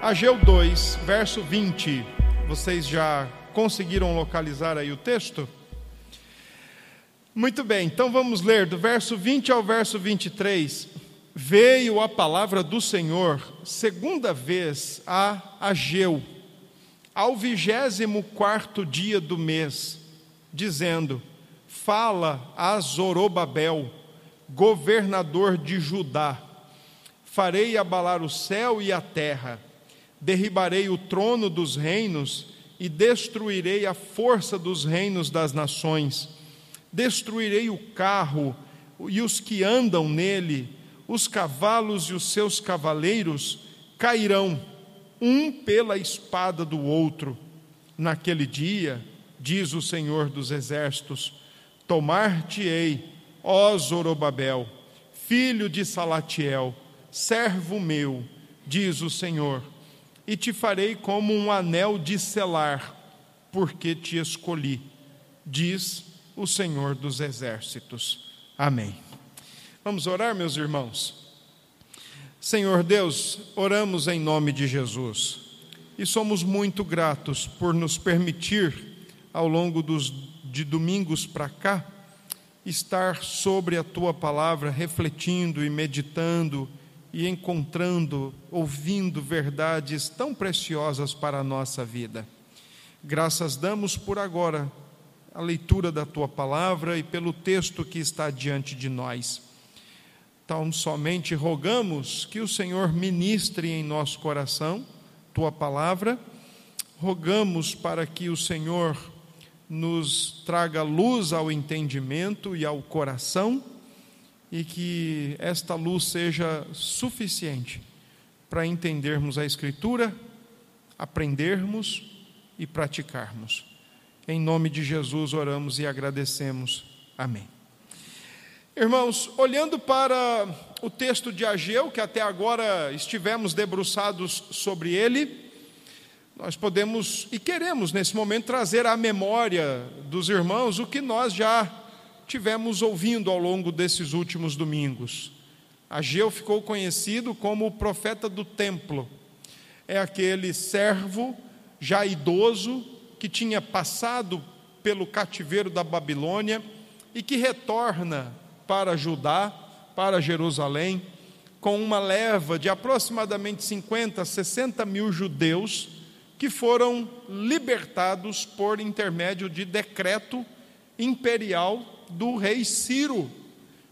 Ageu 2, verso 20. Vocês já conseguiram localizar aí o texto? Muito bem, então vamos ler do verso 20 ao verso 23. Veio a palavra do Senhor, segunda vez a Ageu, ao vigésimo quarto dia do mês, dizendo: Fala a Zorobabel, governador de Judá, farei abalar o céu e a terra derribarei o trono dos reinos e destruirei a força dos reinos das nações. Destruirei o carro e os que andam nele, os cavalos e os seus cavaleiros cairão, um pela espada do outro. Naquele dia, diz o Senhor dos Exércitos: Tomar-te-ei, ó Zorobabel, filho de Salatiel, servo meu, diz o Senhor e te farei como um anel de selar, porque te escolhi, diz o Senhor dos Exércitos. Amém. Vamos orar, meus irmãos. Senhor Deus, oramos em nome de Jesus e somos muito gratos por nos permitir, ao longo dos, de domingos para cá, estar sobre a tua palavra, refletindo e meditando e encontrando, ouvindo verdades tão preciosas para a nossa vida. Graças damos por agora a leitura da tua palavra e pelo texto que está diante de nós. Então, somente rogamos que o Senhor ministre em nosso coração tua palavra, rogamos para que o Senhor nos traga luz ao entendimento e ao coração e que esta luz seja suficiente para entendermos a Escritura, aprendermos e praticarmos. Em nome de Jesus oramos e agradecemos. Amém. Irmãos, olhando para o texto de Ageu, que até agora estivemos debruçados sobre ele, nós podemos e queremos nesse momento trazer à memória dos irmãos o que nós já tivemos ouvindo ao longo desses últimos domingos. Ageu ficou conhecido como o profeta do templo. É aquele servo já idoso que tinha passado pelo cativeiro da Babilônia e que retorna para Judá, para Jerusalém, com uma leva de aproximadamente 50, 60 mil judeus que foram libertados por intermédio de decreto imperial do rei Ciro,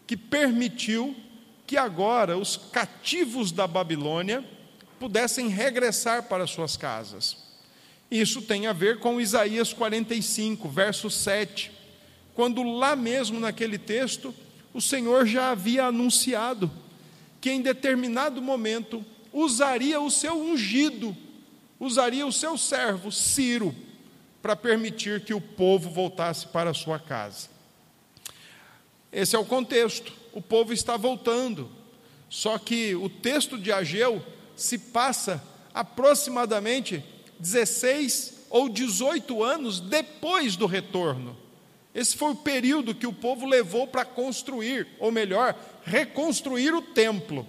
que permitiu que agora os cativos da Babilônia pudessem regressar para suas casas. Isso tem a ver com Isaías 45, verso 7, quando lá mesmo naquele texto o Senhor já havia anunciado que em determinado momento usaria o seu ungido, usaria o seu servo Ciro para permitir que o povo voltasse para sua casa. Esse é o contexto. O povo está voltando. Só que o texto de Ageu se passa aproximadamente 16 ou 18 anos depois do retorno. Esse foi o período que o povo levou para construir, ou melhor, reconstruir o templo.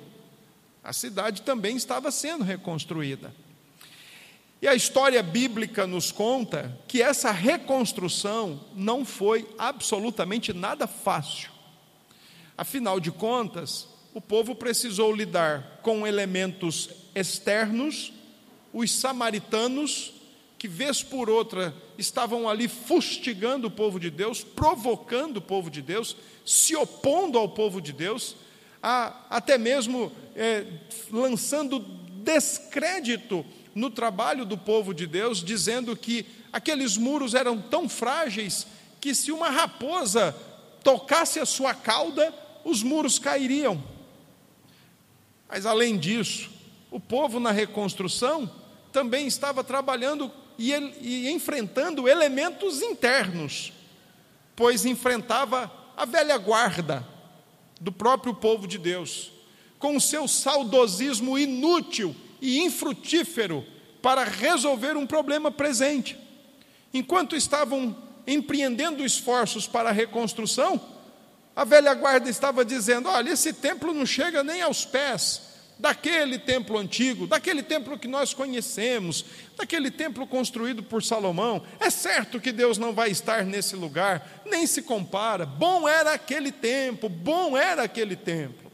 A cidade também estava sendo reconstruída. E a história bíblica nos conta que essa reconstrução não foi absolutamente nada fácil. Afinal de contas, o povo precisou lidar com elementos externos, os samaritanos, que vez por outra estavam ali fustigando o povo de Deus, provocando o povo de Deus, se opondo ao povo de Deus, a, até mesmo é, lançando descrédito no trabalho do povo de Deus, dizendo que aqueles muros eram tão frágeis que se uma raposa tocasse a sua cauda, os muros cairiam. Mas além disso, o povo na reconstrução também estava trabalhando e, e enfrentando elementos internos, pois enfrentava a velha guarda do próprio povo de Deus, com o seu saudosismo inútil e infrutífero para resolver um problema presente. Enquanto estavam empreendendo esforços para a reconstrução, a velha guarda estava dizendo: olha, esse templo não chega nem aos pés daquele templo antigo, daquele templo que nós conhecemos, daquele templo construído por Salomão. É certo que Deus não vai estar nesse lugar, nem se compara. Bom era aquele tempo, bom era aquele templo.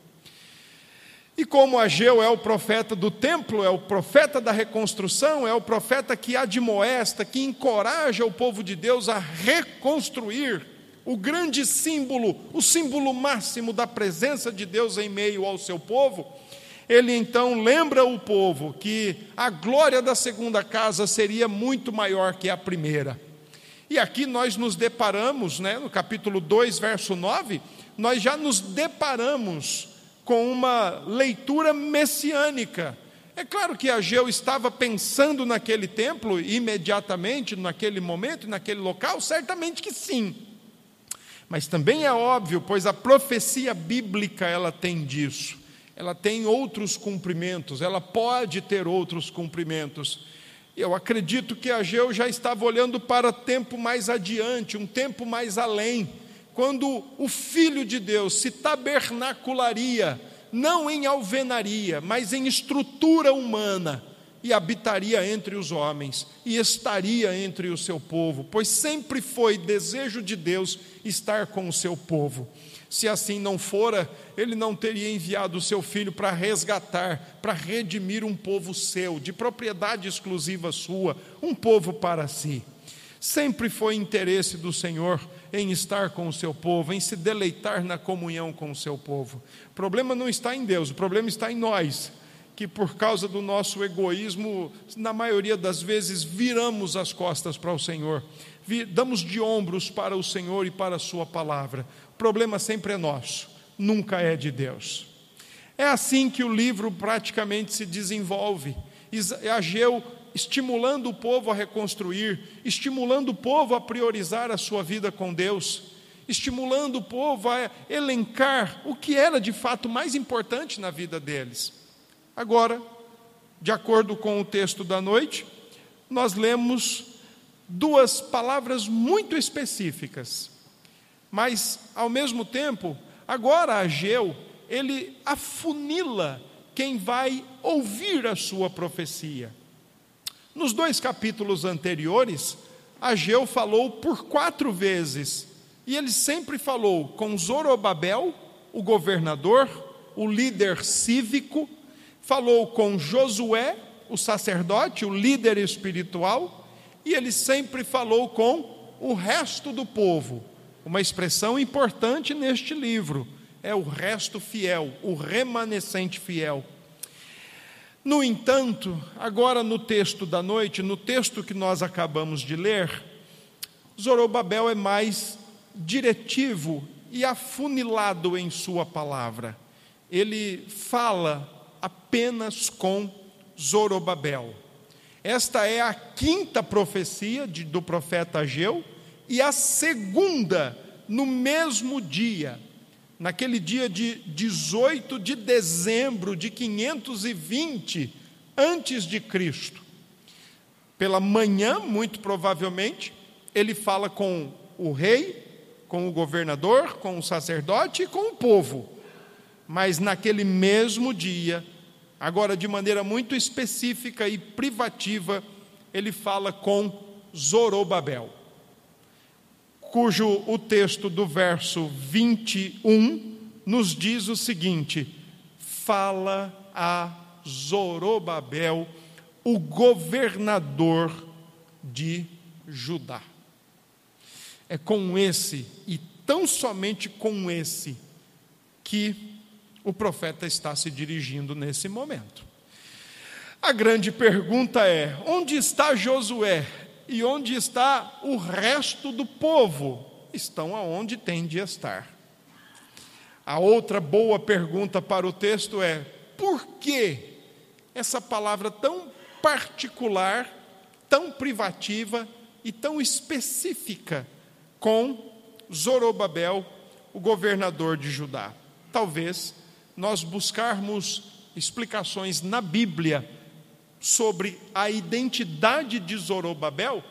E como Ageu é o profeta do templo, é o profeta da reconstrução, é o profeta que admoesta, que encoraja o povo de Deus a reconstruir o grande símbolo, o símbolo máximo da presença de Deus em meio ao seu povo, ele então lembra o povo que a glória da segunda casa seria muito maior que a primeira. E aqui nós nos deparamos, né, no capítulo 2, verso 9, nós já nos deparamos com uma leitura messiânica. É claro que Ageu estava pensando naquele templo imediatamente, naquele momento, naquele local, certamente que sim. Mas também é óbvio, pois a profecia bíblica ela tem disso. Ela tem outros cumprimentos, ela pode ter outros cumprimentos. Eu acredito que Ageu já estava olhando para tempo mais adiante, um tempo mais além, quando o Filho de Deus se tabernacularia, não em alvenaria, mas em estrutura humana, e habitaria entre os homens, e estaria entre o seu povo, pois sempre foi desejo de Deus estar com o seu povo. Se assim não fora, ele não teria enviado o seu filho para resgatar, para redimir um povo seu, de propriedade exclusiva sua, um povo para si. Sempre foi interesse do Senhor em estar com o seu povo, em se deleitar na comunhão com o seu povo. O problema não está em Deus, o problema está em nós que por causa do nosso egoísmo, na maioria das vezes, viramos as costas para o Senhor, damos de ombros para o Senhor e para a Sua palavra. O problema sempre é nosso, nunca é de Deus. É assim que o livro praticamente se desenvolve. Ageu estimulando o povo a reconstruir, estimulando o povo a priorizar a sua vida com Deus, estimulando o povo a elencar o que era de fato mais importante na vida deles. Agora, de acordo com o texto da noite, nós lemos duas palavras muito específicas, mas, ao mesmo tempo, agora Ageu, ele afunila quem vai ouvir a sua profecia. Nos dois capítulos anteriores, Ageu falou por quatro vezes, e ele sempre falou com Zorobabel, o governador, o líder cívico, falou com Josué, o sacerdote, o líder espiritual, e ele sempre falou com o resto do povo. Uma expressão importante neste livro é o resto fiel, o remanescente fiel. No entanto, agora no texto da noite, no texto que nós acabamos de ler, Zorobabel é mais diretivo e afunilado em sua palavra. Ele fala apenas com Zorobabel. Esta é a quinta profecia de, do profeta Ageu e a segunda no mesmo dia, naquele dia de 18 de dezembro de 520 antes de Cristo. Pela manhã, muito provavelmente, ele fala com o rei, com o governador, com o sacerdote e com o povo. Mas naquele mesmo dia, Agora, de maneira muito específica e privativa, ele fala com Zorobabel, cujo o texto do verso 21 nos diz o seguinte: fala a Zorobabel, o governador de Judá. É com esse, e tão somente com esse, que o profeta está se dirigindo nesse momento. A grande pergunta é: onde está Josué e onde está o resto do povo? Estão aonde tem de estar. A outra boa pergunta para o texto é: por que essa palavra tão particular, tão privativa e tão específica com Zorobabel, o governador de Judá? Talvez nós buscarmos explicações na Bíblia sobre a identidade de Zorobabel,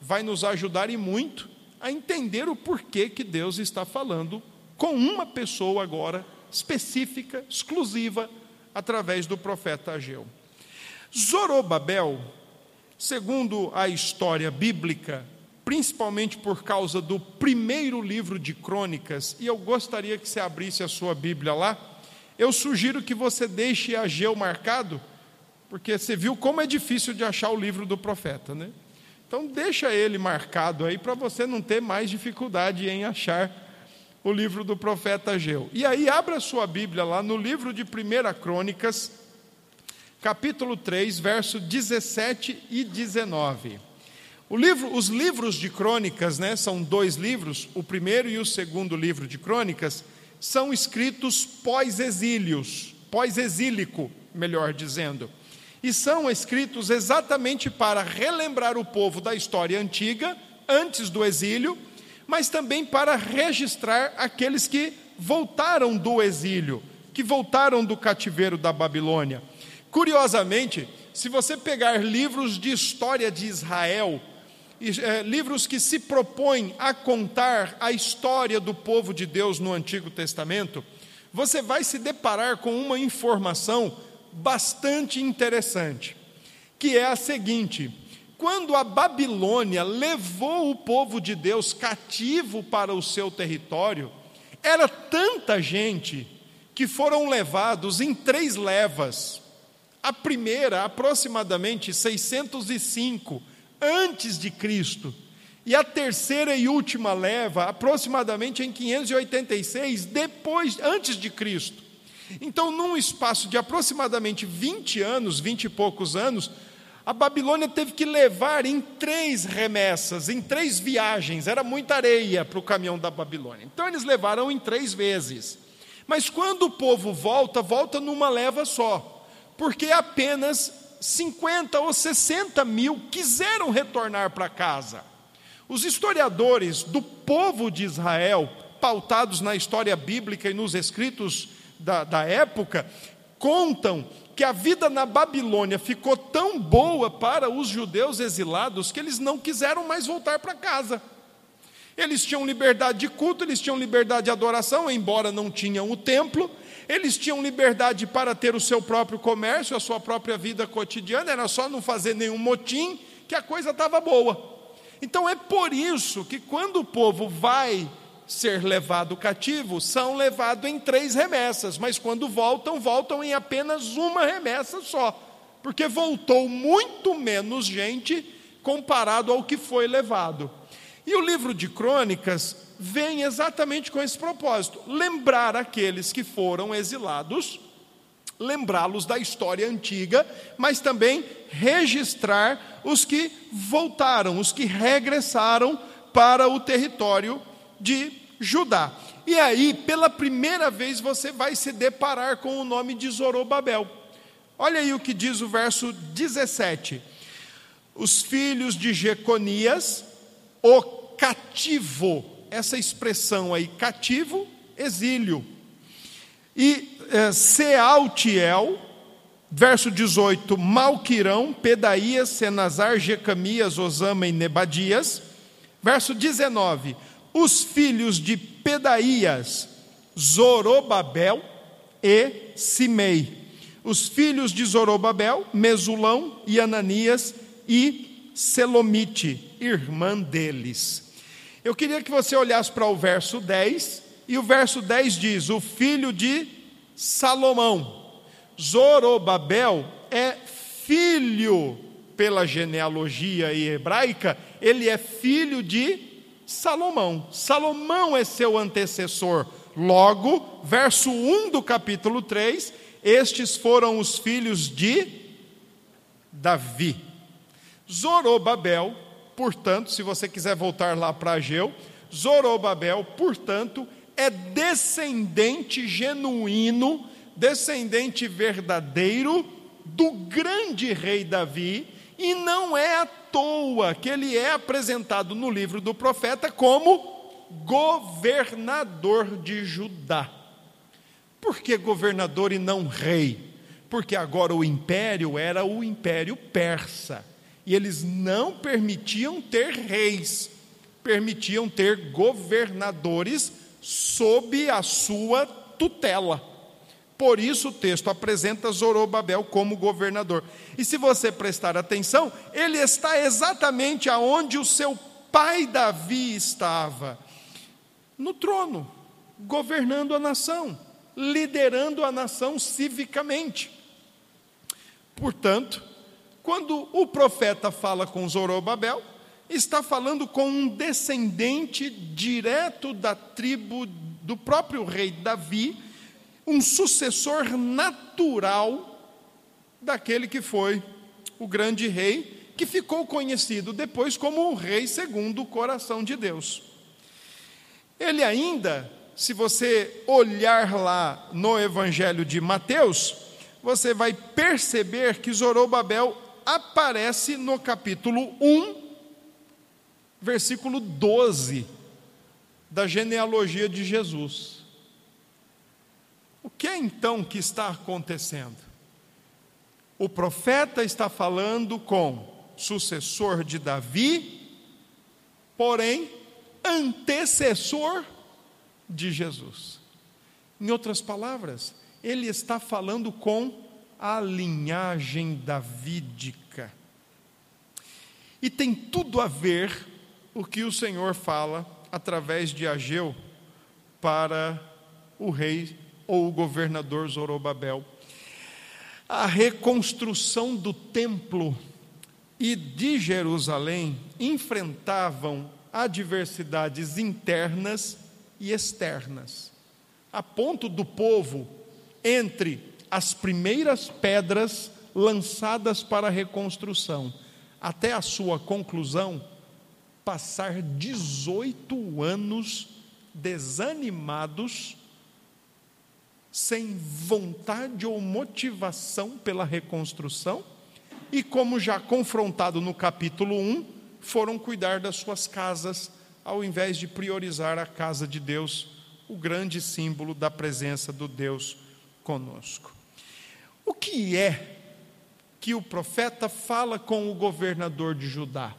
vai nos ajudar e muito a entender o porquê que Deus está falando com uma pessoa agora específica, exclusiva, através do profeta Ageu. Zorobabel, segundo a história bíblica, principalmente por causa do primeiro livro de crônicas, e eu gostaria que você abrisse a sua Bíblia lá, eu sugiro que você deixe Ageu marcado, porque você viu como é difícil de achar o livro do profeta, né? Então deixa ele marcado aí para você não ter mais dificuldade em achar o livro do profeta Ageu. E aí abra sua Bíblia lá no livro de 1 Crônicas, capítulo 3, verso 17 e 19. Livro, os livros de crônicas, né, são dois livros, o primeiro e o segundo livro de crônicas, são escritos pós-exílios, pós-exílico, melhor dizendo e são escritos exatamente para relembrar o povo da história antiga, antes do exílio, mas também para registrar aqueles que voltaram do exílio, que voltaram do cativeiro da Babilônia. Curiosamente, se você pegar livros de história de Israel, é, livros que se propõem a contar a história do povo de Deus no Antigo Testamento, você vai se deparar com uma informação bastante interessante, que é a seguinte: quando a Babilônia levou o povo de Deus cativo para o seu território, era tanta gente que foram levados em três levas. A primeira, aproximadamente 605 antes de Cristo, e a terceira e última leva, aproximadamente em 586 depois antes de Cristo. Então, num espaço de aproximadamente 20 anos, 20 e poucos anos, a Babilônia teve que levar em três remessas, em três viagens, era muita areia para o caminhão da Babilônia. Então, eles levaram em três vezes. Mas quando o povo volta, volta numa leva só, porque apenas 50 ou 60 mil quiseram retornar para casa. Os historiadores do povo de Israel, pautados na história bíblica e nos escritos da, da época contam que a vida na Babilônia ficou tão boa para os judeus exilados que eles não quiseram mais voltar para casa. Eles tinham liberdade de culto, eles tinham liberdade de adoração, embora não tinham o templo, eles tinham liberdade para ter o seu próprio comércio, a sua própria vida cotidiana, era só não fazer nenhum motim, que a coisa estava boa. Então é por isso que quando o povo vai ser levado cativo, são levados em três remessas, mas quando voltam, voltam em apenas uma remessa só, porque voltou muito menos gente comparado ao que foi levado. E o livro de Crônicas vem exatamente com esse propósito: lembrar aqueles que foram exilados, lembrá-los da história antiga, mas também registrar os que voltaram, os que regressaram para o território de Judá. E aí, pela primeira vez, você vai se deparar com o nome de Zorobabel. Olha aí o que diz o verso 17: Os filhos de Jeconias, o cativo, essa expressão aí, cativo, exílio. E é, Sealtiel, verso 18, Malquirão, Pedaías, Senazar, Jecamias, Osama e Nebadias. Verso 19, os filhos de Pedaías, Zorobabel e Simei. Os filhos de Zorobabel, Mesulão e Ananias e Selomite, irmã deles. Eu queria que você olhasse para o verso 10, e o verso 10 diz: O filho de Salomão. Zorobabel é filho, pela genealogia hebraica, ele é filho de Salomão. Salomão é seu antecessor. Logo, verso 1 do capítulo 3, estes foram os filhos de Davi. Zorobabel, portanto, se você quiser voltar lá para Ageu, Zorobabel, portanto, é descendente genuíno, descendente verdadeiro do grande rei Davi, e não é à toa que ele é apresentado no livro do profeta como governador de Judá. Por que governador e não rei? Porque agora o império era o império persa. E eles não permitiam ter reis, permitiam ter governadores sob a sua tutela. Por isso o texto apresenta Zorobabel como governador. E se você prestar atenção, ele está exatamente aonde o seu pai Davi estava no trono, governando a nação, liderando a nação civicamente. Portanto, quando o profeta fala com Zorobabel, está falando com um descendente direto da tribo do próprio rei Davi, um sucessor natural daquele que foi o grande rei, que ficou conhecido depois como o rei segundo o coração de Deus. Ele ainda, se você olhar lá no Evangelho de Mateus, você vai perceber que Zorobabel aparece no capítulo 1, versículo 12 da genealogia de Jesus. O que é então que está acontecendo? O profeta está falando com sucessor de Davi, porém antecessor de Jesus. Em outras palavras, ele está falando com a linhagem davídica. E tem tudo a ver o que o Senhor fala através de Ageu para o rei ou o governador Zorobabel. A reconstrução do templo e de Jerusalém enfrentavam adversidades internas e externas, a ponto do povo, entre as primeiras pedras lançadas para a reconstrução até a sua conclusão, passar 18 anos desanimados, sem vontade ou motivação pela reconstrução, e como já confrontado no capítulo 1, foram cuidar das suas casas, ao invés de priorizar a casa de Deus, o grande símbolo da presença do Deus conosco. O que é que o profeta fala com o governador de Judá?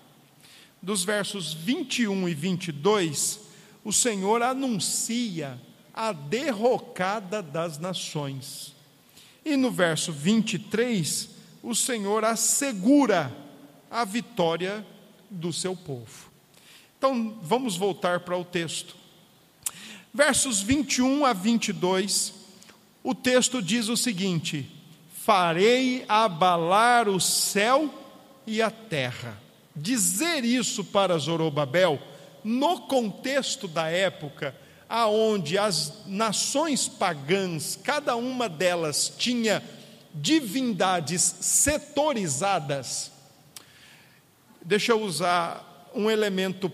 Dos versos 21 e 22, o Senhor anuncia a derrocada das nações. E no verso 23, o Senhor assegura a vitória do seu povo. Então, vamos voltar para o texto. Versos 21 a 22, o texto diz o seguinte: Farei abalar o céu e a terra. Dizer isso para Zorobabel, no contexto da época, aonde as nações pagãs, cada uma delas tinha divindades setorizadas, Deixa eu usar um elemento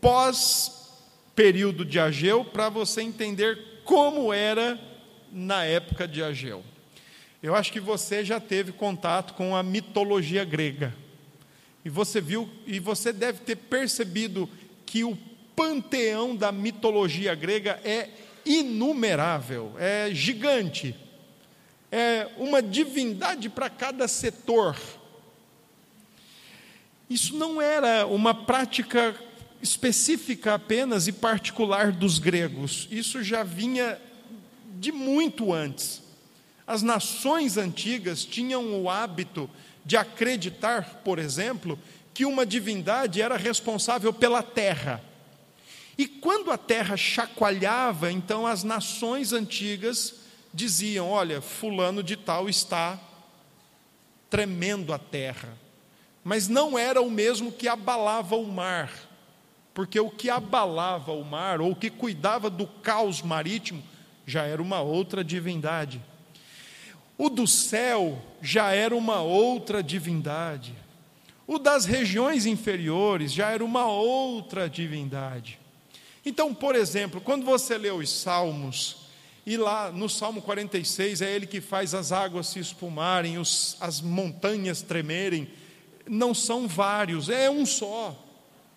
pós período de Ageu para você entender como era na época de Ageu. Eu acho que você já teve contato com a mitologia grega. E você viu e você deve ter percebido que o panteão da mitologia grega é inumerável, é gigante. É uma divindade para cada setor isso não era uma prática específica apenas e particular dos gregos, isso já vinha de muito antes. As nações antigas tinham o hábito de acreditar, por exemplo, que uma divindade era responsável pela terra. E quando a terra chacoalhava, então as nações antigas diziam: Olha, Fulano de Tal está tremendo a terra mas não era o mesmo que abalava o mar, porque o que abalava o mar, ou que cuidava do caos marítimo, já era uma outra divindade. O do céu já era uma outra divindade. O das regiões inferiores já era uma outra divindade. Então, por exemplo, quando você lê os Salmos, e lá no Salmo 46 é ele que faz as águas se espumarem, os, as montanhas tremerem, não são vários, é um só.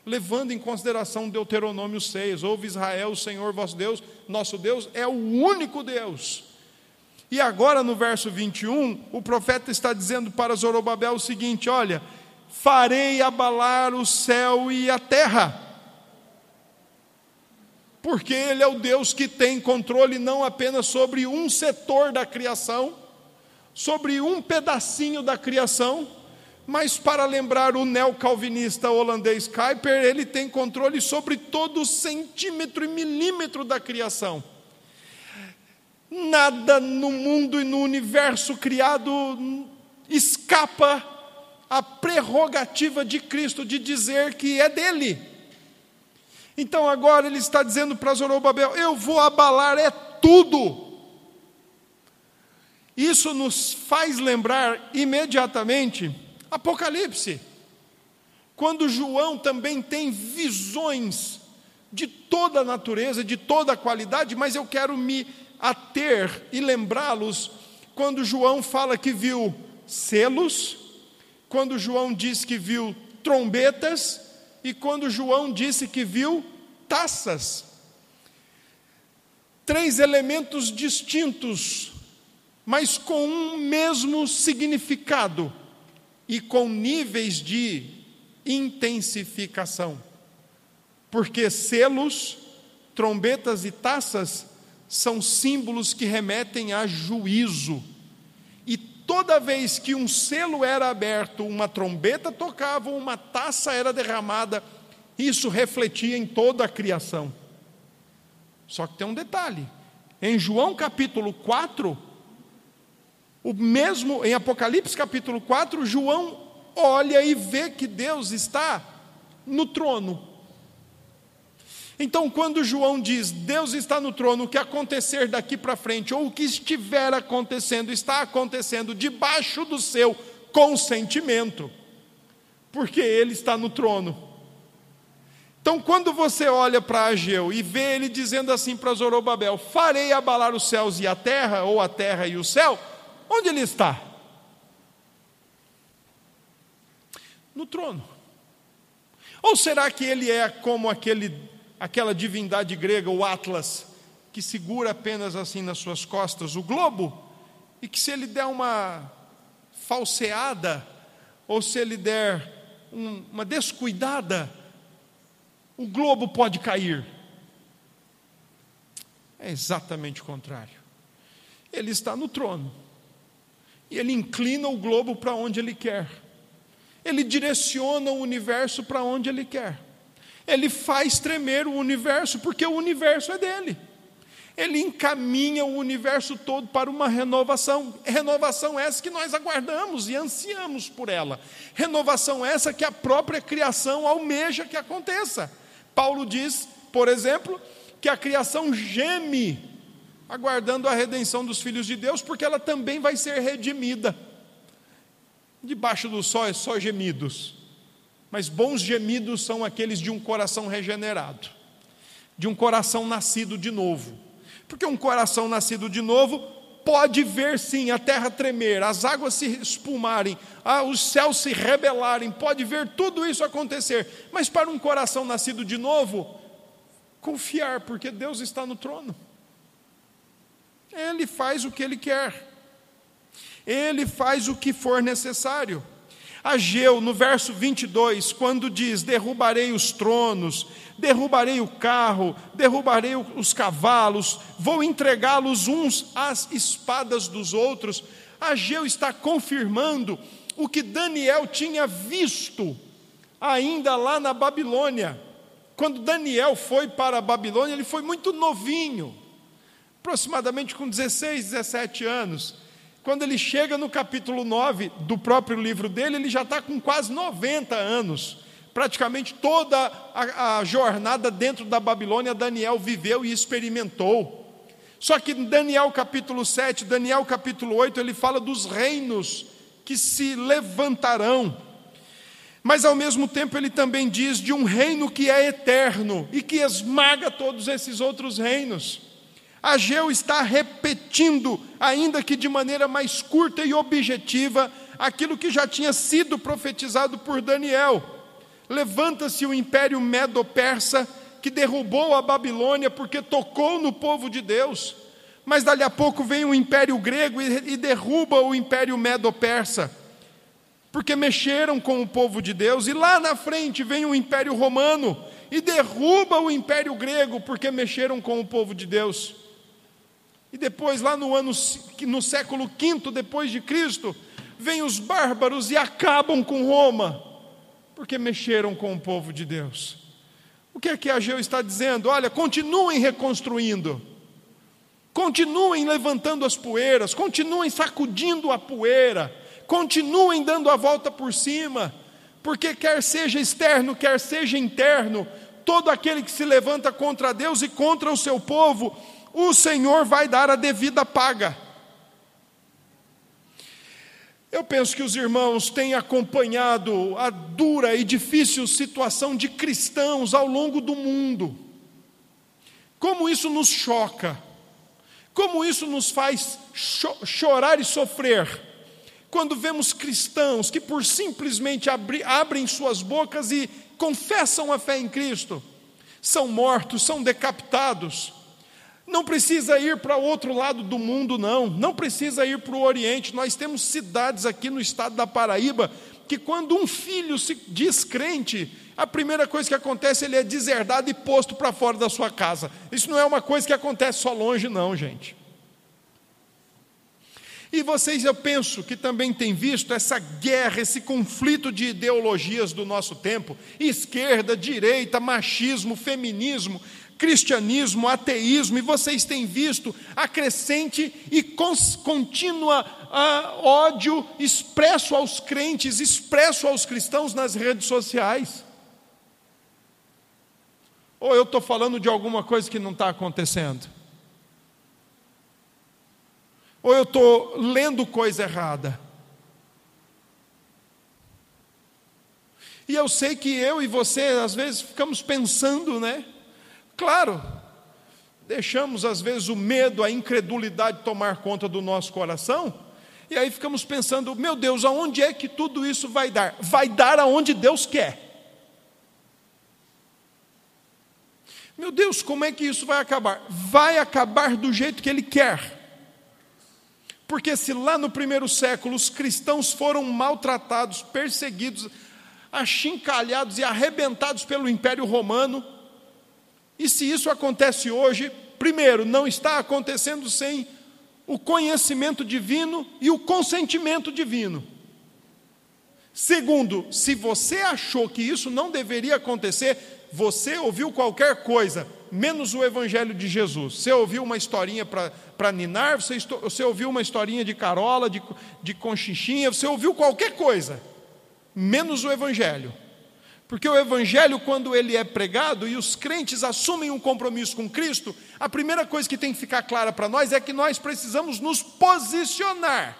Levando em consideração Deuteronômio 6, ouve Israel, o Senhor vosso Deus, nosso Deus é o único Deus. E agora no verso 21, o profeta está dizendo para Zorobabel o seguinte: Olha, farei abalar o céu e a terra. Porque Ele é o Deus que tem controle não apenas sobre um setor da criação, sobre um pedacinho da criação, mas para lembrar o neocalvinista holandês Kuyper, ele tem controle sobre todo centímetro e milímetro da criação. Nada no mundo e no universo criado escapa à prerrogativa de Cristo de dizer que é dele. Então agora ele está dizendo para Zorobabel: Eu vou abalar é tudo. Isso nos faz lembrar imediatamente Apocalipse. Quando João também tem visões de toda a natureza, de toda a qualidade, mas eu quero me ater e lembrá-los quando João fala que viu selos, quando João diz que viu trombetas e quando João disse que viu taças. Três elementos distintos, mas com um mesmo significado e com níveis de intensificação. Porque selos, trombetas e taças são símbolos que remetem a juízo. Toda vez que um selo era aberto, uma trombeta tocava, uma taça era derramada, isso refletia em toda a criação. Só que tem um detalhe: em João capítulo 4, o mesmo, em Apocalipse capítulo 4, João olha e vê que Deus está no trono. Então, quando João diz Deus está no trono, o que acontecer daqui para frente, ou o que estiver acontecendo, está acontecendo debaixo do seu consentimento, porque Ele está no trono. Então, quando você olha para Ageu e vê ele dizendo assim para Zorobabel: Farei abalar os céus e a terra, ou a terra e o céu, onde ele está? No trono. Ou será que ele é como aquele aquela divindade grega, o Atlas, que segura apenas assim nas suas costas o globo, e que se ele der uma falseada, ou se ele der um, uma descuidada, o globo pode cair. É exatamente o contrário. Ele está no trono, e ele inclina o globo para onde ele quer, ele direciona o universo para onde ele quer ele faz tremer o universo, porque o universo é dele. Ele encaminha o universo todo para uma renovação. Renovação essa que nós aguardamos e ansiamos por ela. Renovação essa que a própria criação almeja que aconteça. Paulo diz, por exemplo, que a criação geme, aguardando a redenção dos filhos de Deus, porque ela também vai ser redimida. Debaixo do sol é só gemidos. Mas bons gemidos são aqueles de um coração regenerado, de um coração nascido de novo. Porque um coração nascido de novo pode ver sim a terra tremer, as águas se espumarem, os céus se rebelarem, pode ver tudo isso acontecer. Mas para um coração nascido de novo, confiar, porque Deus está no trono. Ele faz o que ele quer. Ele faz o que for necessário. Ageu, no verso 22, quando diz: Derrubarei os tronos, derrubarei o carro, derrubarei os cavalos, vou entregá-los uns às espadas dos outros. Ageu está confirmando o que Daniel tinha visto ainda lá na Babilônia. Quando Daniel foi para a Babilônia, ele foi muito novinho, aproximadamente com 16, 17 anos. Quando ele chega no capítulo 9 do próprio livro dele, ele já está com quase 90 anos. Praticamente toda a, a jornada dentro da Babilônia, Daniel viveu e experimentou. Só que Daniel capítulo 7, Daniel capítulo 8, ele fala dos reinos que se levantarão. Mas ao mesmo tempo ele também diz de um reino que é eterno e que esmaga todos esses outros reinos. Ageu está repetindo, ainda que de maneira mais curta e objetiva, aquilo que já tinha sido profetizado por Daniel. Levanta-se o império medo-persa que derrubou a Babilônia porque tocou no povo de Deus. Mas dali a pouco vem o império grego e, derruba o império medo-persa, porque mexeram com o povo de Deus. E lá na frente vem o império romano e derruba o império grego porque mexeram com o povo de Deus. E depois, lá no ano no século V depois de Cristo, vêm os bárbaros e acabam com Roma, porque mexeram com o povo de Deus. O que é que Ageu está dizendo? Olha, continuem reconstruindo. Continuem levantando as poeiras, continuem sacudindo a poeira, continuem dando a volta por cima, porque quer seja externo, quer seja interno, todo aquele que se levanta contra Deus e contra o seu povo, o Senhor vai dar a devida paga. Eu penso que os irmãos têm acompanhado a dura e difícil situação de cristãos ao longo do mundo. Como isso nos choca, como isso nos faz cho chorar e sofrer quando vemos cristãos que, por simplesmente abri, abrem suas bocas e confessam a fé em Cristo, são mortos, são decapitados. Não precisa ir para outro lado do mundo, não. Não precisa ir para o Oriente. Nós temos cidades aqui no estado da Paraíba que, quando um filho se diz crente, a primeira coisa que acontece, ele é deserdado e posto para fora da sua casa. Isso não é uma coisa que acontece só longe, não, gente. E vocês, eu penso que também têm visto essa guerra, esse conflito de ideologias do nosso tempo esquerda, direita, machismo, feminismo, cristianismo, ateísmo, e vocês têm visto a crescente e contínua uh, ódio expresso aos crentes, expresso aos cristãos nas redes sociais. Ou eu estou falando de alguma coisa que não está acontecendo? Ou eu estou lendo coisa errada? E eu sei que eu e você, às vezes, ficamos pensando, né? Claro, deixamos às vezes o medo, a incredulidade tomar conta do nosso coração, e aí ficamos pensando: meu Deus, aonde é que tudo isso vai dar? Vai dar aonde Deus quer. Meu Deus, como é que isso vai acabar? Vai acabar do jeito que Ele quer. Porque se lá no primeiro século os cristãos foram maltratados, perseguidos, achincalhados e arrebentados pelo Império Romano, e se isso acontece hoje, primeiro, não está acontecendo sem o conhecimento divino e o consentimento divino. Segundo, se você achou que isso não deveria acontecer, você ouviu qualquer coisa, menos o Evangelho de Jesus. Você ouviu uma historinha para ninar, você, você ouviu uma historinha de carola, de, de conchichinha, você ouviu qualquer coisa, menos o Evangelho. Porque o Evangelho, quando ele é pregado e os crentes assumem um compromisso com Cristo, a primeira coisa que tem que ficar clara para nós é que nós precisamos nos posicionar,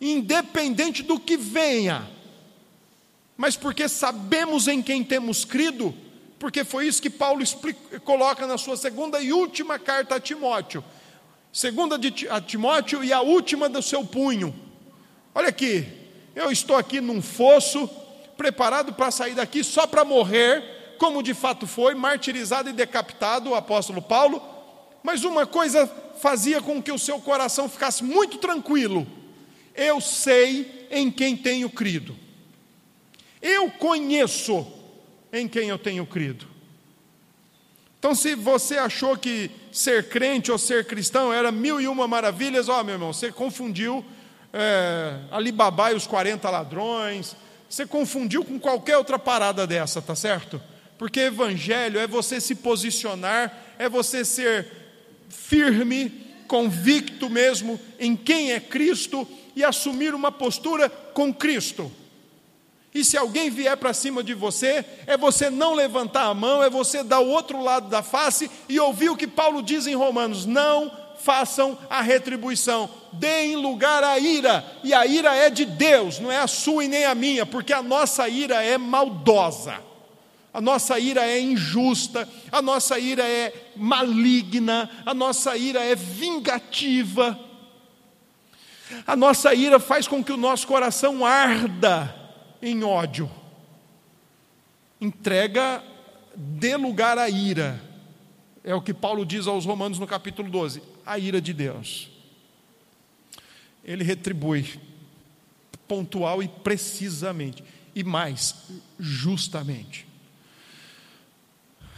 independente do que venha, mas porque sabemos em quem temos crido, porque foi isso que Paulo explica, coloca na sua segunda e última carta a Timóteo. Segunda de, a Timóteo e a última do seu punho. Olha aqui, eu estou aqui num fosso, preparado para sair daqui só para morrer, como de fato foi, martirizado e decapitado o apóstolo Paulo. Mas uma coisa fazia com que o seu coração ficasse muito tranquilo: eu sei em quem tenho crido. Eu conheço em quem eu tenho crido. Então, se você achou que ser crente ou ser cristão era mil e uma maravilhas, ó, meu irmão, você confundiu é, Alibaba e os 40 ladrões, você confundiu com qualquer outra parada dessa, tá certo? Porque evangelho é você se posicionar, é você ser firme, convicto mesmo em quem é Cristo e assumir uma postura com Cristo. E se alguém vier para cima de você, é você não levantar a mão, é você dar o outro lado da face e ouvir o que Paulo diz em Romanos: não façam a retribuição, deem lugar à ira, e a ira é de Deus, não é a sua e nem a minha, porque a nossa ira é maldosa, a nossa ira é injusta, a nossa ira é maligna, a nossa ira é vingativa, a nossa ira faz com que o nosso coração arda em ódio. Entrega, dê lugar à ira. É o que Paulo diz aos Romanos no capítulo 12: a ira de Deus. Ele retribui pontual e precisamente, e mais, justamente.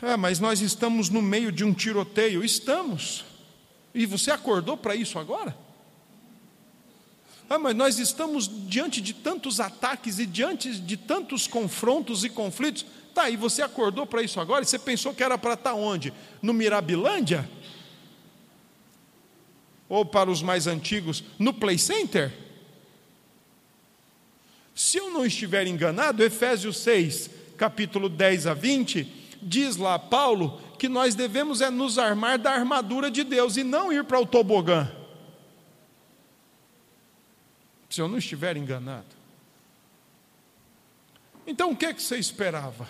Ah, mas nós estamos no meio de um tiroteio. Estamos. E você acordou para isso agora? Ah, mas nós estamos diante de tantos ataques e diante de tantos confrontos e conflitos. Tá, e você acordou para isso agora? E você pensou que era para estar onde? No Mirabilândia? Ou para os mais antigos, no Play Center? Se eu não estiver enganado, Efésios 6, capítulo 10 a 20, diz lá Paulo que nós devemos é nos armar da armadura de Deus e não ir para o tobogã. Se eu não estiver enganado. Então o que é que você esperava?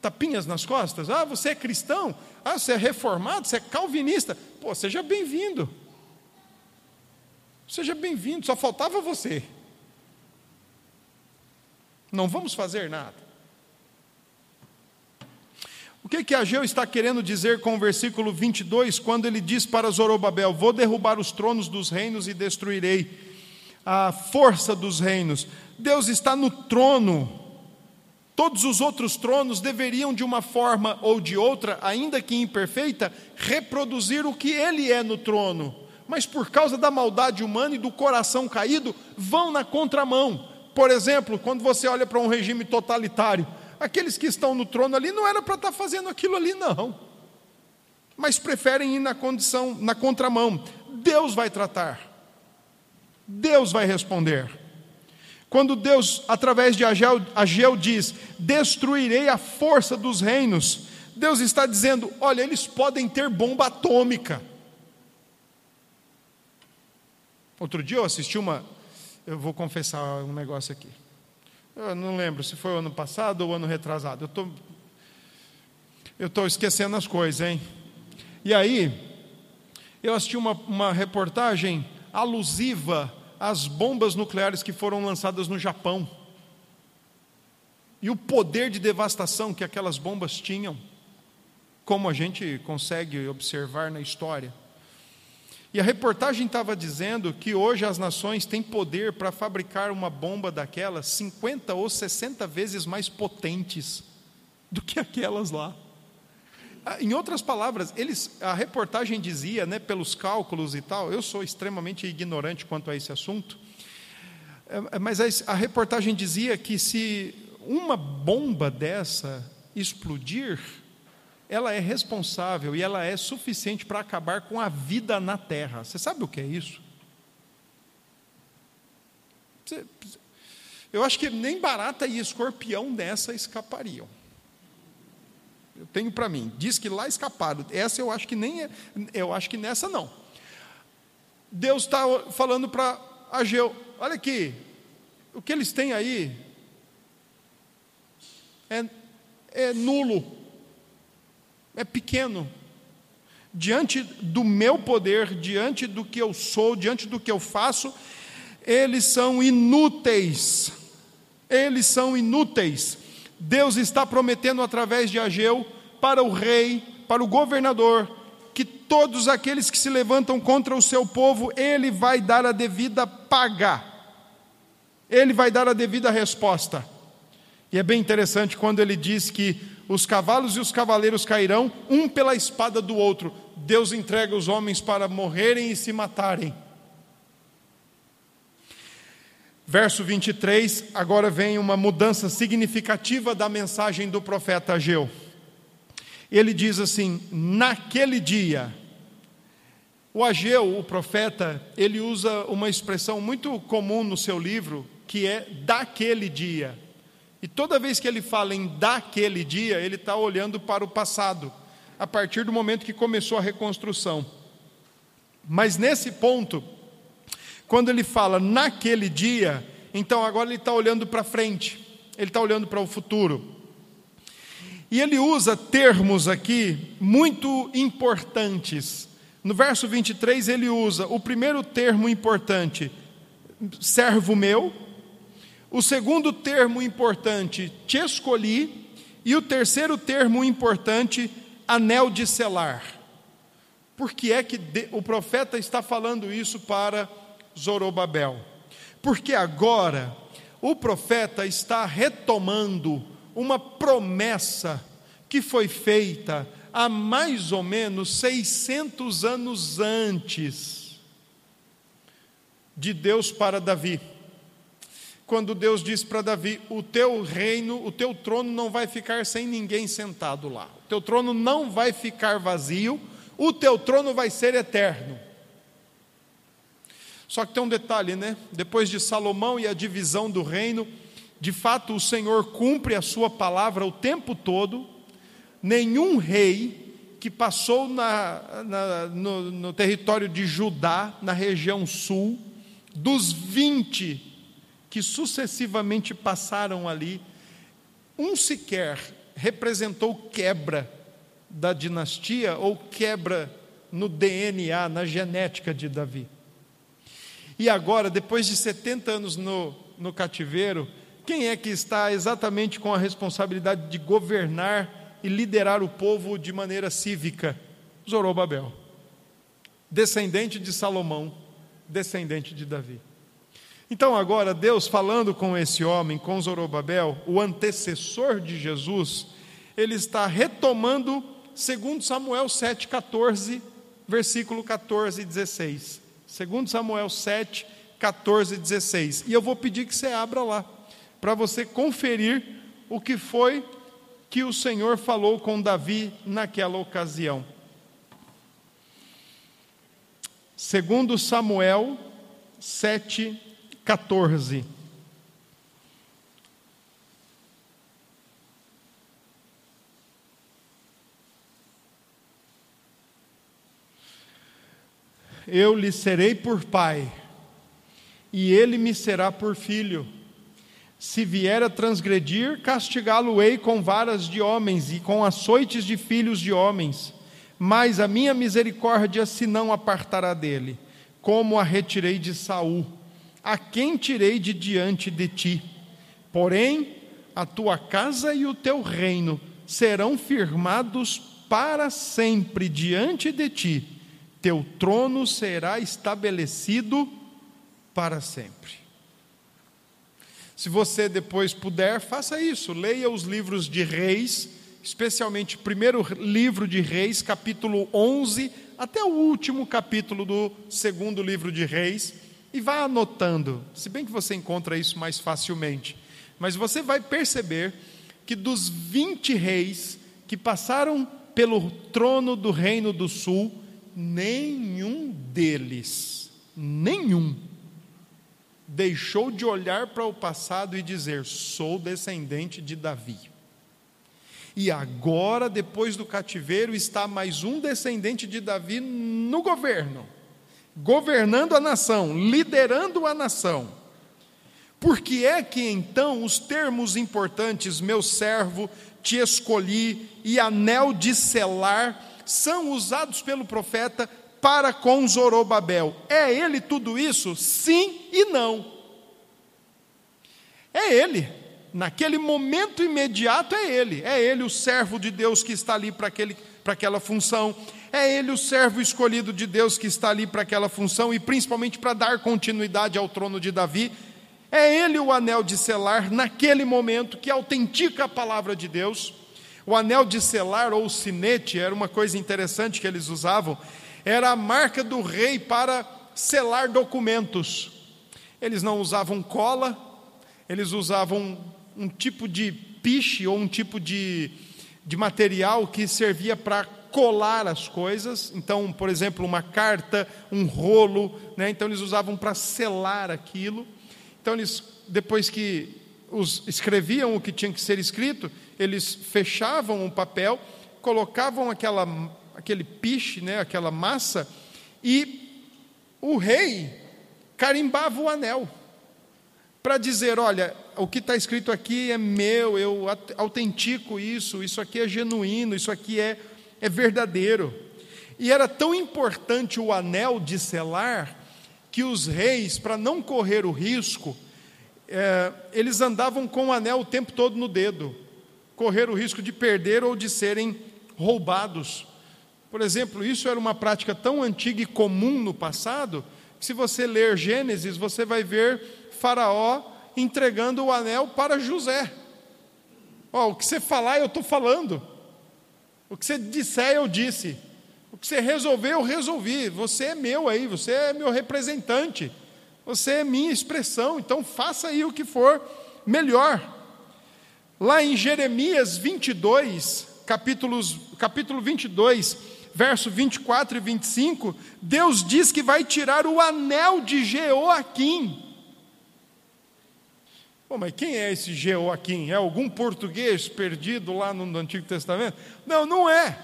Tapinhas nas costas? Ah, você é cristão? Ah, você é reformado? Você é calvinista? Pô, seja bem-vindo. Seja bem-vindo, só faltava você. Não vamos fazer nada. O que que Ageu está querendo dizer com o versículo 22, quando ele diz para Zorobabel: Vou derrubar os tronos dos reinos e destruirei a força dos reinos? Deus está no trono. Todos os outros tronos deveriam, de uma forma ou de outra, ainda que imperfeita, reproduzir o que ele é no trono. Mas por causa da maldade humana e do coração caído, vão na contramão. Por exemplo, quando você olha para um regime totalitário, aqueles que estão no trono ali não era para estar fazendo aquilo ali, não. Mas preferem ir na condição, na contramão. Deus vai tratar. Deus vai responder. Quando Deus, através de Ageu, Ageu diz: Destruirei a força dos reinos, Deus está dizendo: olha, eles podem ter bomba atômica. Outro dia eu assisti uma. Eu vou confessar um negócio aqui. Eu não lembro se foi o ano passado ou ano retrasado. Eu tô, estou esquecendo as coisas, hein? E aí, eu assisti uma, uma reportagem alusiva às bombas nucleares que foram lançadas no Japão. E o poder de devastação que aquelas bombas tinham, como a gente consegue observar na história. E a reportagem estava dizendo que hoje as nações têm poder para fabricar uma bomba daquelas 50 ou 60 vezes mais potentes do que aquelas lá. Ah, em outras palavras, eles, a reportagem dizia, né, pelos cálculos e tal, eu sou extremamente ignorante quanto a esse assunto, é, mas a, a reportagem dizia que se uma bomba dessa explodir, ela é responsável e ela é suficiente para acabar com a vida na terra. Você sabe o que é isso? Eu acho que nem barata e escorpião dessa escapariam. Eu tenho para mim. Diz que lá escaparam. Essa eu acho que nem é, eu acho que nessa não. Deus está falando para Ageu: olha aqui, o que eles têm aí é, é nulo é pequeno. Diante do meu poder, diante do que eu sou, diante do que eu faço, eles são inúteis. Eles são inúteis. Deus está prometendo através de Ageu para o rei, para o governador, que todos aqueles que se levantam contra o seu povo, ele vai dar a devida paga. Ele vai dar a devida resposta. E é bem interessante quando ele diz que os cavalos e os cavaleiros cairão, um pela espada do outro. Deus entrega os homens para morrerem e se matarem. Verso 23, agora vem uma mudança significativa da mensagem do profeta Ageu. Ele diz assim: naquele dia, o Ageu, o profeta, ele usa uma expressão muito comum no seu livro, que é daquele dia. E toda vez que ele fala em daquele dia, ele está olhando para o passado, a partir do momento que começou a reconstrução. Mas nesse ponto, quando ele fala naquele dia, então agora ele está olhando para frente, ele está olhando para o futuro. E ele usa termos aqui muito importantes. No verso 23, ele usa o primeiro termo importante, servo meu, o segundo termo importante, te escolhi. E o terceiro termo importante, anel de selar. Por que é que o profeta está falando isso para Zorobabel? Porque agora o profeta está retomando uma promessa que foi feita há mais ou menos 600 anos antes de Deus para Davi. Quando Deus disse para Davi: O teu reino, o teu trono não vai ficar sem ninguém sentado lá, o teu trono não vai ficar vazio, o teu trono vai ser eterno. Só que tem um detalhe, né? Depois de Salomão e a divisão do reino, de fato o Senhor cumpre a sua palavra o tempo todo, nenhum rei que passou na, na, no, no território de Judá, na região sul, dos 20 que sucessivamente passaram ali, um sequer representou quebra da dinastia ou quebra no DNA, na genética de Davi. E agora, depois de 70 anos no, no cativeiro, quem é que está exatamente com a responsabilidade de governar e liderar o povo de maneira cívica? Zorobabel, descendente de Salomão, descendente de Davi. Então, agora, Deus falando com esse homem, com Zorobabel, o antecessor de Jesus, ele está retomando, segundo Samuel 7,14, versículo 14 e 16. Segundo Samuel 7, 14 e 16. E eu vou pedir que você abra lá para você conferir o que foi que o Senhor falou com Davi naquela ocasião. Segundo Samuel 7, 14. Eu lhe serei por pai, e ele me será por filho se vier a transgredir, castigá-lo-ei com varas de homens e com açoites de filhos de homens. Mas a minha misericórdia se não apartará dele, como a retirei de Saul, a quem tirei de diante de ti. Porém, a tua casa e o teu reino serão firmados para sempre diante de ti. Teu trono será estabelecido para sempre. Se você depois puder, faça isso. Leia os livros de Reis, especialmente o primeiro livro de Reis, capítulo 11, até o último capítulo do segundo livro de Reis, e vá anotando. Se bem que você encontra isso mais facilmente. Mas você vai perceber que dos 20 reis que passaram pelo trono do Reino do Sul, nenhum deles, nenhum, deixou de olhar para o passado e dizer: sou descendente de Davi. E agora, depois do cativeiro, está mais um descendente de Davi no governo, governando a nação, liderando a nação. Por que é que então os termos importantes, meu servo, te escolhi e anel de selar, são usados pelo profeta para com Zorobabel. É ele tudo isso? Sim e não. É ele. Naquele momento imediato é ele. É ele o servo de Deus que está ali para, aquele, para aquela função. É ele o servo escolhido de Deus que está ali para aquela função e principalmente para dar continuidade ao trono de Davi. É ele o anel de selar naquele momento que autentica a palavra de Deus. O anel de selar ou sinete era uma coisa interessante que eles usavam era a marca do rei para selar documentos. Eles não usavam cola, eles usavam um tipo de piche ou um tipo de, de material que servia para colar as coisas. Então, por exemplo, uma carta, um rolo, né? então eles usavam para selar aquilo. Então, eles, depois que os escreviam o que tinha que ser escrito, eles fechavam o papel, colocavam aquela aquele piche, né, aquela massa, e o rei carimbava o anel para dizer: olha, o que está escrito aqui é meu, eu autentico isso, isso aqui é genuíno, isso aqui é, é verdadeiro. E era tão importante o anel de selar que os reis, para não correr o risco, é, eles andavam com o anel o tempo todo no dedo, correr o risco de perder ou de serem roubados. Por exemplo, isso era uma prática tão antiga e comum no passado, que se você ler Gênesis, você vai ver Faraó entregando o anel para José. Ó, o que você falar, eu estou falando. O que você disser, eu disse. O que você resolver, eu resolvi. Você é meu aí, você é meu representante. Você é minha expressão. Então faça aí o que for melhor. Lá em Jeremias 22, capítulos, capítulo 22, verso 24 e 25, Deus diz que vai tirar o anel de Jeoaquim. Pô, mas quem é esse Jeoaquim? É algum português perdido lá no Antigo Testamento? Não, não é.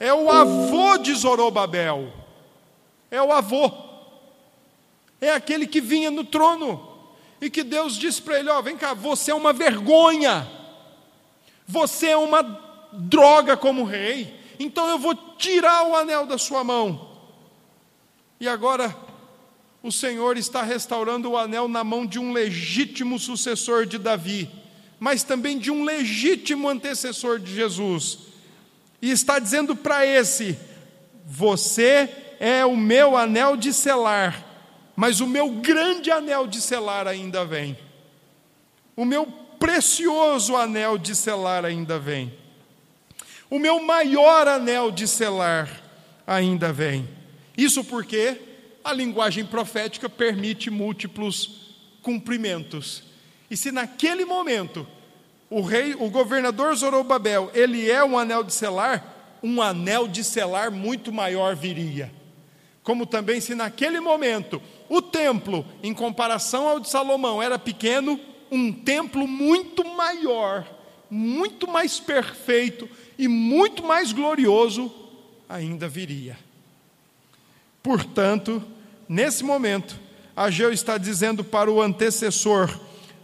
É o avô de Zorobabel. É o avô. É aquele que vinha no trono. E que Deus disse para ele: Ó, vem cá, você é uma vergonha. Você é uma droga como rei. Então eu vou tirar o anel da sua mão. E agora o Senhor está restaurando o anel na mão de um legítimo sucessor de Davi, mas também de um legítimo antecessor de Jesus. E está dizendo para esse: Você é o meu anel de selar, mas o meu grande anel de selar ainda vem. O meu precioso anel de selar ainda vem. O meu maior anel de selar ainda vem. Isso porque a linguagem profética permite múltiplos cumprimentos. E se naquele momento o rei, o governador Zorobabel, ele é um anel de selar, um anel de selar muito maior viria. Como também se naquele momento o templo, em comparação ao de Salomão, era pequeno, um templo muito maior, muito mais perfeito e muito mais glorioso ainda viria. Portanto, nesse momento, Ageu está dizendo para o antecessor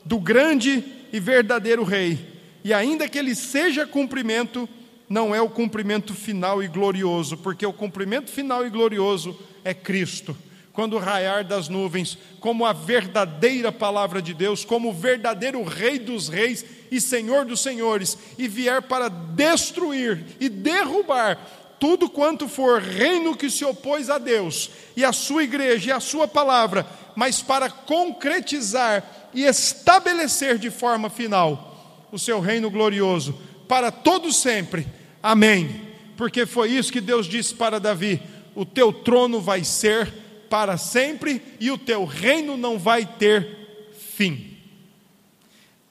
do grande e verdadeiro rei, e ainda que ele seja cumprimento, não é o cumprimento final e glorioso, porque o cumprimento final e glorioso é Cristo. Quando raiar das nuvens, como a verdadeira palavra de Deus, como o verdadeiro Rei dos Reis e Senhor dos Senhores, e vier para destruir e derrubar tudo quanto for reino que se opôs a Deus e a sua igreja e a sua palavra, mas para concretizar e estabelecer de forma final o seu reino glorioso para todos sempre. Amém. Porque foi isso que Deus disse para Davi: o teu trono vai ser para sempre e o teu reino não vai ter fim.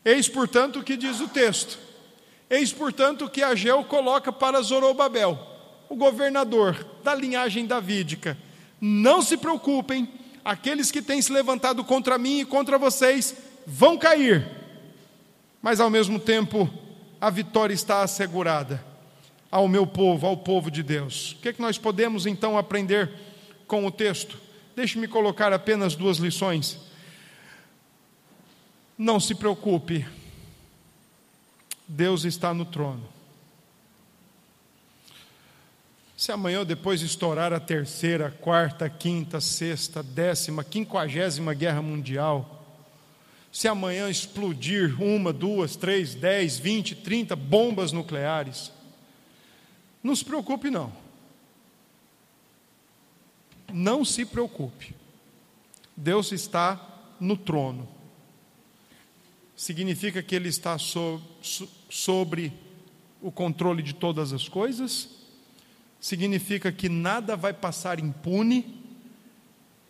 Eis, portanto, o que diz o texto. Eis, portanto, o que Ageu coloca para Zorobabel, o governador da linhagem davídica. Não se preocupem, aqueles que têm se levantado contra mim e contra vocês vão cair, mas ao mesmo tempo a vitória está assegurada ao meu povo, ao povo de Deus. O que, é que nós podemos então aprender com o texto? Deixe-me colocar apenas duas lições. Não se preocupe, Deus está no trono. Se amanhã ou depois estourar a terceira, quarta, quinta, sexta, décima, quinquagésima guerra mundial, se amanhã explodir uma, duas, três, dez, vinte, trinta bombas nucleares, não se preocupe não. Não se preocupe. Deus está no trono significa que Ele está so, so, sobre o controle de todas as coisas, significa que nada vai passar impune,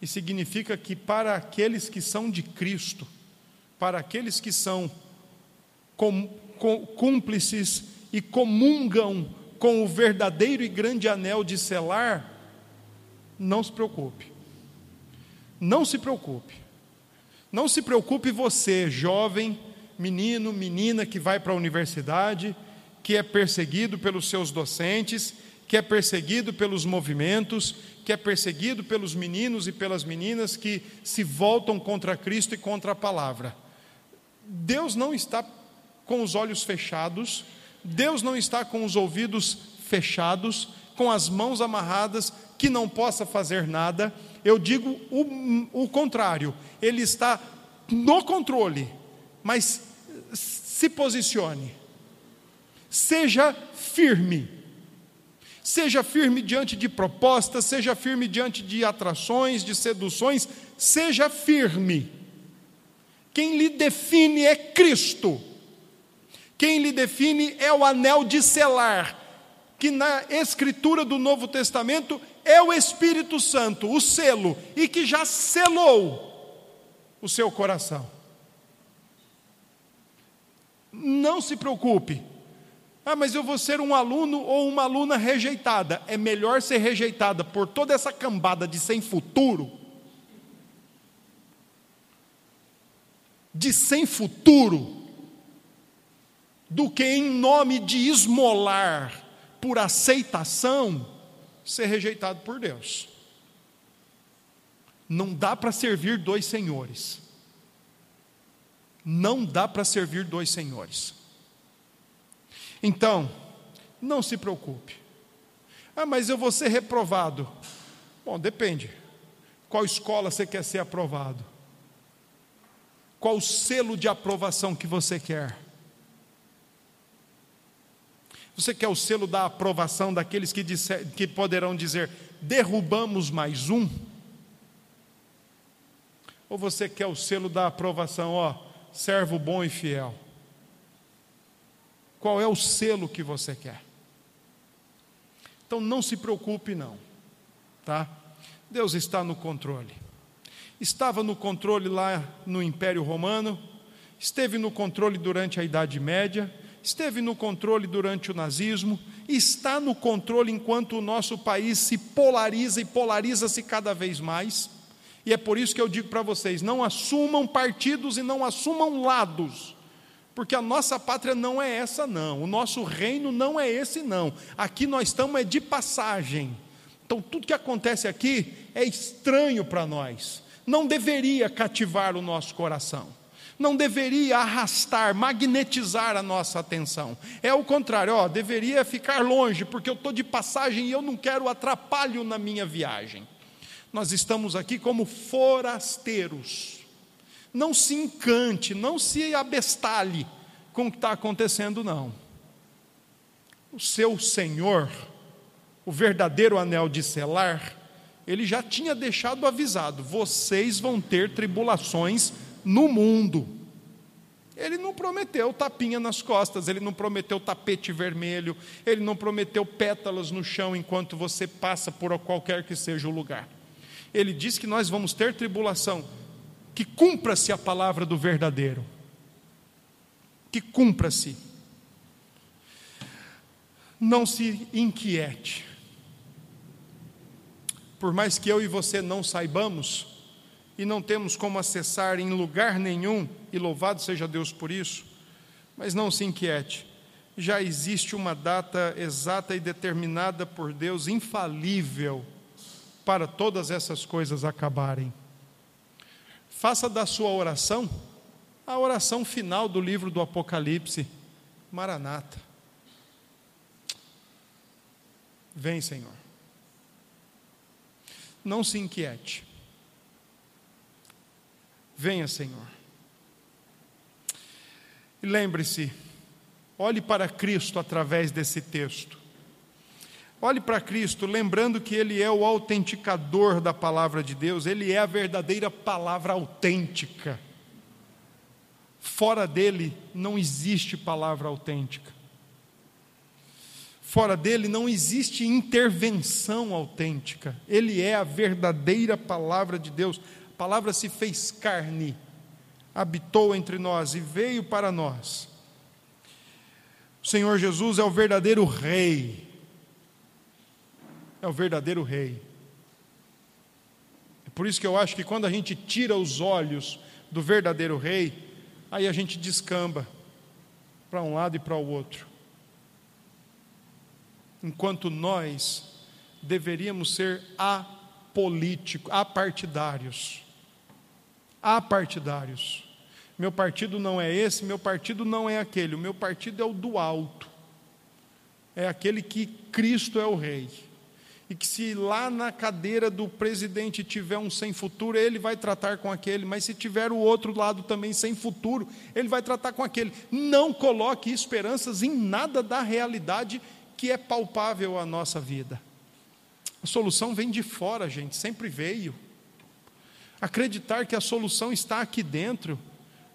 e significa que para aqueles que são de Cristo, para aqueles que são com, com, cúmplices e comungam com o verdadeiro e grande anel de selar, não se preocupe. Não se preocupe. Não se preocupe você, jovem, menino, menina que vai para a universidade, que é perseguido pelos seus docentes, que é perseguido pelos movimentos, que é perseguido pelos meninos e pelas meninas que se voltam contra Cristo e contra a palavra. Deus não está com os olhos fechados, Deus não está com os ouvidos fechados, com as mãos amarradas, que não possa fazer nada. Eu digo o, o contrário, ele está no controle, mas se posicione, seja firme, seja firme diante de propostas, seja firme diante de atrações, de seduções, seja firme. Quem lhe define é Cristo, quem lhe define é o anel de selar, que na escritura do Novo Testamento é o Espírito Santo, o selo, e que já selou o seu coração. Não se preocupe. Ah, mas eu vou ser um aluno ou uma aluna rejeitada. É melhor ser rejeitada por toda essa cambada de sem futuro, de sem futuro, do que em nome de esmolar por aceitação, ser rejeitado por Deus. Não dá para servir dois senhores. Não dá para servir dois senhores. Então, não se preocupe. Ah, mas eu vou ser reprovado. Bom, depende. Qual escola você quer ser aprovado? Qual selo de aprovação que você quer? Você quer o selo da aprovação daqueles que, disser, que poderão dizer: derrubamos mais um? Ou você quer o selo da aprovação, ó, servo bom e fiel? Qual é o selo que você quer? Então não se preocupe, não, tá? Deus está no controle. Estava no controle lá no Império Romano, esteve no controle durante a Idade Média, esteve no controle durante o nazismo, está no controle enquanto o nosso país se polariza e polariza-se cada vez mais. E é por isso que eu digo para vocês: não assumam partidos e não assumam lados, porque a nossa pátria não é essa, não, o nosso reino não é esse, não. Aqui nós estamos é de passagem. Então, tudo que acontece aqui é estranho para nós, não deveria cativar o nosso coração não deveria arrastar, magnetizar a nossa atenção. É o contrário, ó, deveria ficar longe, porque eu estou de passagem e eu não quero atrapalho na minha viagem. Nós estamos aqui como forasteiros. Não se encante, não se abestalhe com o que está acontecendo, não. O seu Senhor, o verdadeiro anel de selar, ele já tinha deixado avisado: vocês vão ter tribulações no mundo. Ele não prometeu tapinha nas costas, ele não prometeu tapete vermelho, ele não prometeu pétalas no chão enquanto você passa por qualquer que seja o lugar. Ele diz que nós vamos ter tribulação, que cumpra-se a palavra do verdadeiro. Que cumpra-se. Não se inquiete. Por mais que eu e você não saibamos, e não temos como acessar em lugar nenhum, e louvado seja Deus por isso, mas não se inquiete, já existe uma data exata e determinada por Deus, infalível, para todas essas coisas acabarem. Faça da sua oração a oração final do livro do Apocalipse, Maranata. Vem, Senhor. Não se inquiete. Venha, Senhor. E lembre-se, olhe para Cristo através desse texto. Olhe para Cristo, lembrando que Ele é o autenticador da palavra de Deus, Ele é a verdadeira palavra autêntica. Fora dele não existe palavra autêntica. Fora dele não existe intervenção autêntica. Ele é a verdadeira palavra de Deus, palavra se fez carne, habitou entre nós e veio para nós. O Senhor Jesus é o verdadeiro Rei. É o verdadeiro Rei. É por isso que eu acho que quando a gente tira os olhos do verdadeiro Rei, aí a gente descamba para um lado e para o outro. Enquanto nós deveríamos ser apolíticos, apartidários apartidários. Meu partido não é esse, meu partido não é aquele, o meu partido é o do alto. É aquele que Cristo é o rei. E que se lá na cadeira do presidente tiver um sem futuro, ele vai tratar com aquele, mas se tiver o outro lado também sem futuro, ele vai tratar com aquele. Não coloque esperanças em nada da realidade que é palpável à nossa vida. A solução vem de fora, gente, sempre veio acreditar que a solução está aqui dentro,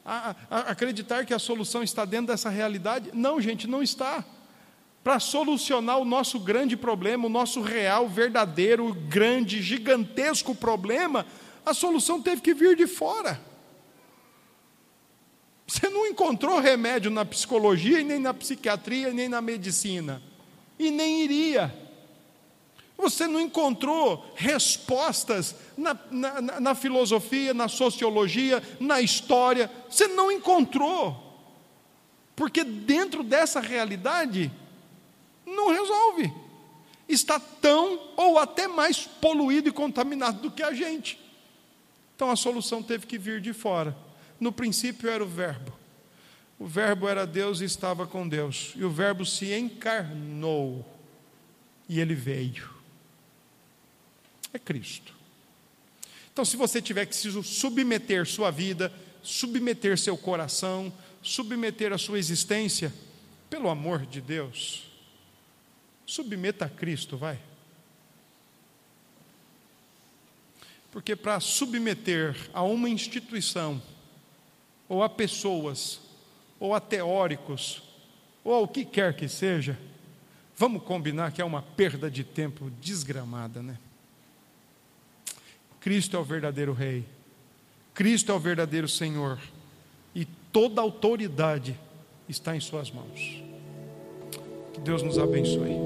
a, a, acreditar que a solução está dentro dessa realidade. Não, gente, não está. para solucionar o nosso grande problema, o nosso real, verdadeiro, grande, gigantesco problema, a solução teve que vir de fora. Você não encontrou remédio na psicologia, nem na psiquiatria, nem na medicina, e nem iria. Você não encontrou respostas na, na, na, filosofia, na sociologia, na história. Você não encontrou. Porque dentro dessa realidade, não resolve. Está tão ou até mais poluído e contaminado do que a gente. Então a solução teve que vir de fora. No princípio era o Verbo. O Verbo era Deus e estava com Deus. E o Verbo se encarnou. E ele veio. É Cristo. Então, se você tiver que submeter sua vida, submeter seu coração, submeter a sua existência, pelo amor de Deus, submeta a Cristo, vai. Porque para submeter a uma instituição, ou a pessoas, ou a teóricos, ou ao que quer que seja, vamos combinar que é uma perda de tempo desgramada, né? Cristo é o verdadeiro Rei, Cristo é o verdadeiro Senhor, e toda autoridade está em Suas mãos. Que Deus nos abençoe.